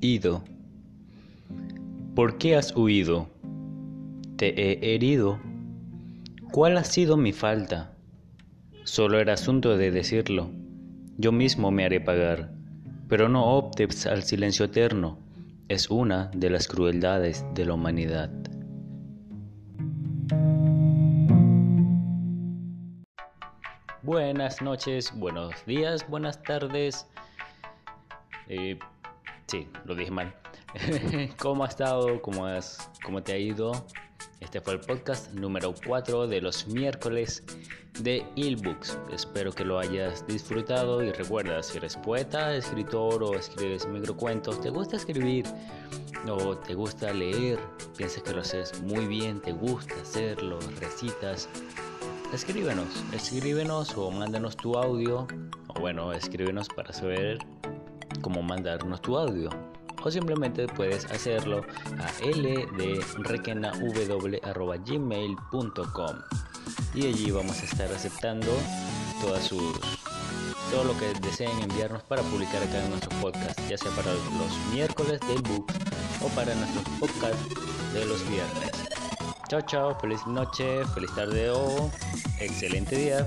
Ido. ¿Por qué has huido? Te he herido. ¿Cuál ha sido mi falta? Solo era asunto de decirlo. Yo mismo me haré pagar. Pero no optes al silencio eterno. Es una de las crueldades de la humanidad. Buenas noches, buenos días, buenas tardes. Eh, sí, lo dije mal. ¿Cómo has estado? ¿Cómo, has, ¿Cómo te ha ido? Este fue el podcast número 4 de los miércoles de Ilbooks. Espero que lo hayas disfrutado y recuerda, si eres poeta, escritor o escribes microcuentos, te gusta escribir o te gusta leer, piensas que lo haces muy bien, te gusta hacerlo, recitas, escríbenos, escríbenos o mándanos tu audio, o bueno, escríbenos para saber cómo mandarnos tu audio o simplemente puedes hacerlo a ldrequenaw.gmail.com y allí vamos a estar aceptando todas sus todo lo que deseen enviarnos para publicar acá en nuestro podcast, ya sea para los miércoles del book o para nuestros podcasts de los viernes. Chao, chao, feliz noche, feliz tarde o excelente día.